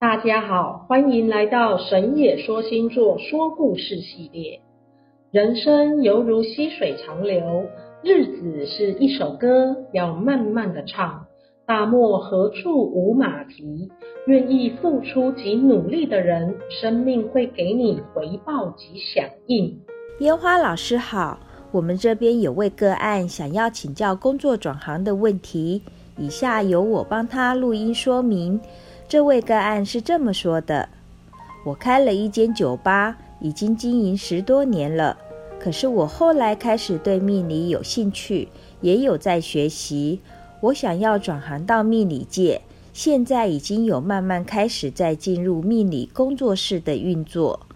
大家好，欢迎来到神野说星座说故事系列。人生犹如溪水长流，日子是一首歌，要慢慢的唱。大漠何处无马蹄？愿意付出及努力的人，生命会给你回报及响应。烟花老师好，我们这边有位个案想要请教工作转行的问题，以下由我帮他录音说明。这位个案是这么说的：我开了一间酒吧，已经经营十多年了。可是我后来开始对命理有兴趣，也有在学习。我想要转行到命理界，现在已经有慢慢开始在进入命理工作室的运作。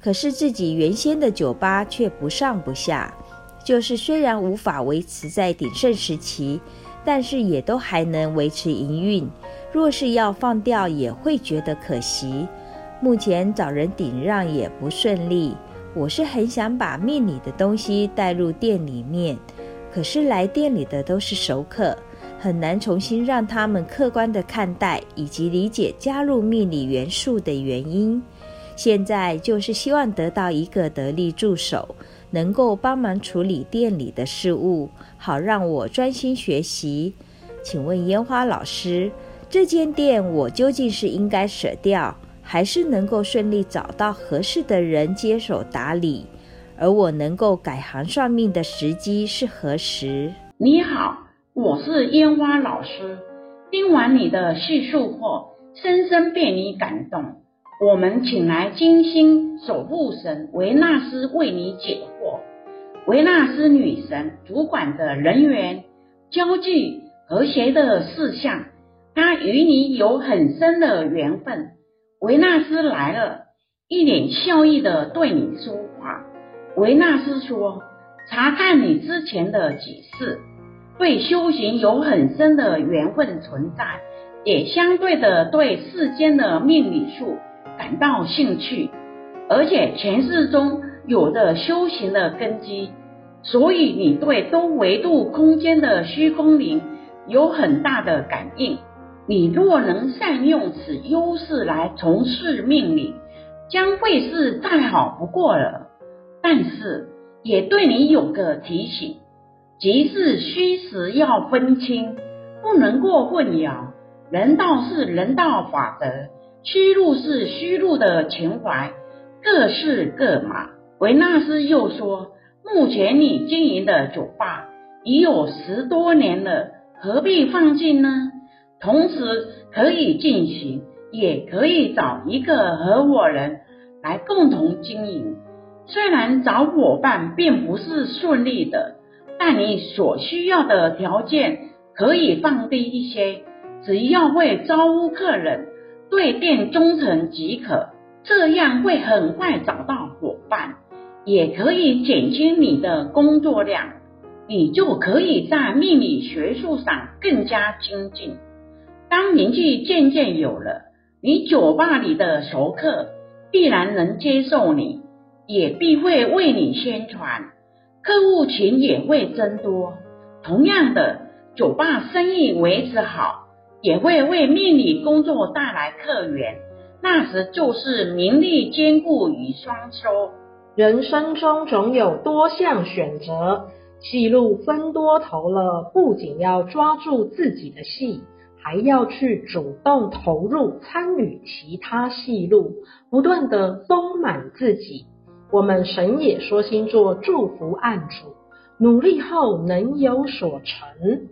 可是自己原先的酒吧却不上不下，就是虽然无法维持在鼎盛时期，但是也都还能维持营运。若是要放掉，也会觉得可惜。目前找人顶让也不顺利。我是很想把命理的东西带入店里面，可是来店里的都是熟客，很难重新让他们客观地看待以及理解加入命理元素的原因。现在就是希望得到一个得力助手，能够帮忙处理店里的事务，好让我专心学习。请问烟花老师，这间店我究竟是应该舍掉，还是能够顺利找到合适的人接手打理？而我能够改行算命的时机是何时？你好，我是烟花老师。听完你的叙述后，深深被你感动。我们请来金星守护神维纳斯为你解。维纳斯女神主管的人员、交际、和谐的事项。她与你有很深的缘分。维纳斯来了，一脸笑意的对你说话。维纳斯说：“查看你之前的几世，对修行有很深的缘分存在，也相对的对世间的命理术感到兴趣，而且前世中有着修行的根基，所以你对多维度空间的虚空灵有很大的感应。”你若能善用此优势来从事命理，将会是再好不过了。但是也对你有个提醒，即是虚实要分清，不能过混淆。人道是人道法则，虚入是虚入的情怀，各是各码。维纳斯又说，目前你经营的酒吧已有十多年了，何必放弃呢？同时可以进行，也可以找一个合伙人来共同经营。虽然找伙伴并不是顺利的，但你所需要的条件可以放低一些，只要会招呼客人，对店忠诚即可。这样会很快找到伙伴，也可以减轻你的工作量，你就可以在命理学术上更加精进。当名气渐渐有了，你酒吧里的熟客必然能接受你，也必会为你宣传，客户群也会增多。同样的，酒吧生意维持好，也会为命理工作带来客源，那时就是名利兼顾与双收。人生中总有多项选择，戏路分多头了，不仅要抓住自己的戏。还要去主动投入参与其他戏路，不断的丰满自己。我们神野说星座祝福案主，努力后能有所成。